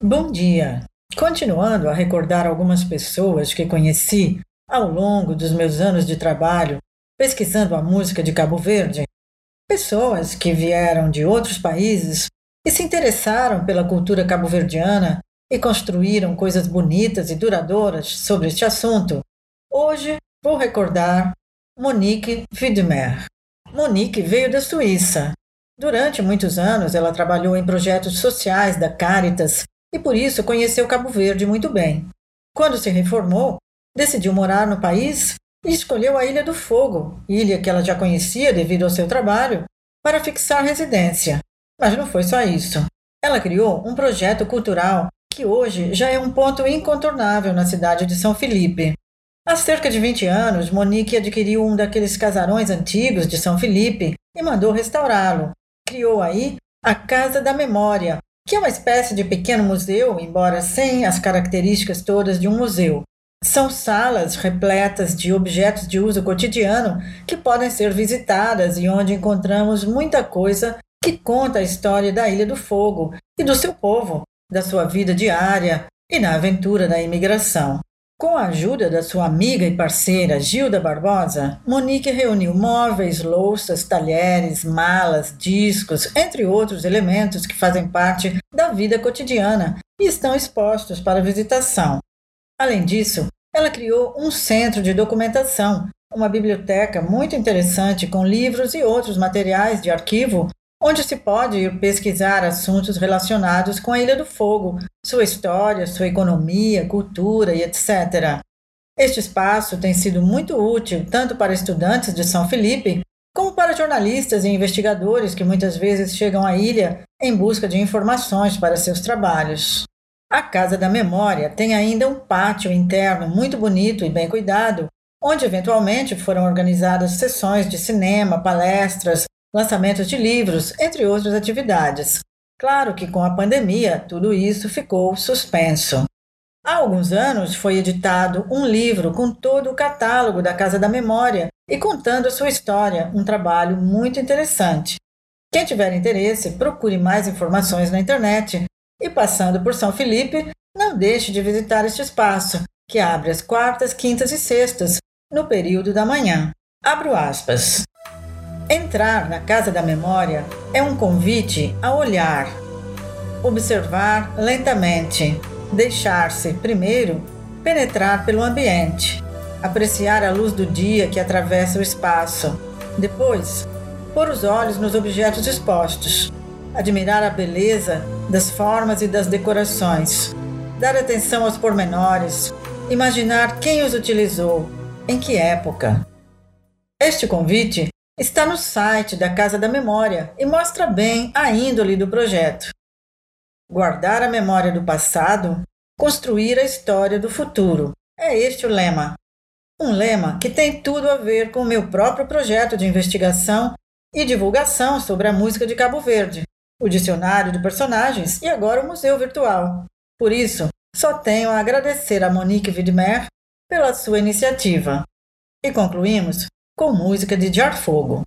Bom dia! Continuando a recordar algumas pessoas que conheci ao longo dos meus anos de trabalho pesquisando a música de Cabo Verde, pessoas que vieram de outros países e se interessaram pela cultura cabo-verdiana e construíram coisas bonitas e duradouras sobre este assunto, hoje vou recordar Monique Widmer. Monique veio da Suíça. Durante muitos anos, ela trabalhou em projetos sociais da Caritas e por isso conheceu Cabo Verde muito bem. Quando se reformou, decidiu morar no país e escolheu a Ilha do Fogo, ilha que ela já conhecia devido ao seu trabalho, para fixar residência. Mas não foi só isso. Ela criou um projeto cultural que hoje já é um ponto incontornável na cidade de São Felipe. Há cerca de 20 anos, Monique adquiriu um daqueles casarões antigos de São Felipe e mandou restaurá-lo. Criou aí a Casa da Memória, que é uma espécie de pequeno museu, embora sem as características todas de um museu. São salas repletas de objetos de uso cotidiano que podem ser visitadas e onde encontramos muita coisa que conta a história da Ilha do Fogo e do seu povo, da sua vida diária e na aventura da imigração. Com a ajuda da sua amiga e parceira Gilda Barbosa, Monique reuniu móveis, louças, talheres, malas, discos, entre outros elementos que fazem parte da vida cotidiana e estão expostos para visitação. Além disso, ela criou um centro de documentação, uma biblioteca muito interessante com livros e outros materiais de arquivo onde se pode pesquisar assuntos relacionados com a Ilha do Fogo, sua história, sua economia, cultura e etc. Este espaço tem sido muito útil tanto para estudantes de São Felipe, como para jornalistas e investigadores que muitas vezes chegam à ilha em busca de informações para seus trabalhos. A Casa da Memória tem ainda um pátio interno muito bonito e bem cuidado, onde eventualmente foram organizadas sessões de cinema, palestras, lançamentos de livros, entre outras atividades. Claro que com a pandemia tudo isso ficou suspenso. Há alguns anos foi editado um livro com todo o catálogo da Casa da Memória e contando a sua história, um trabalho muito interessante. Quem tiver interesse, procure mais informações na internet e passando por São Felipe, não deixe de visitar este espaço, que abre às quartas, quintas e sextas, no período da manhã. Abro aspas. Entrar na Casa da Memória é um convite a olhar, observar lentamente, deixar-se, primeiro, penetrar pelo ambiente, apreciar a luz do dia que atravessa o espaço, depois, pôr os olhos nos objetos expostos, admirar a beleza das formas e das decorações, dar atenção aos pormenores, imaginar quem os utilizou, em que época. Este convite Está no site da Casa da Memória e mostra bem a índole do projeto. Guardar a memória do passado, construir a história do futuro. É este o lema. Um lema que tem tudo a ver com o meu próprio projeto de investigação e divulgação sobre a música de Cabo Verde, o dicionário de personagens e agora o museu virtual. Por isso, só tenho a agradecer a Monique Widmer pela sua iniciativa. E concluímos com música de Jar Fogo.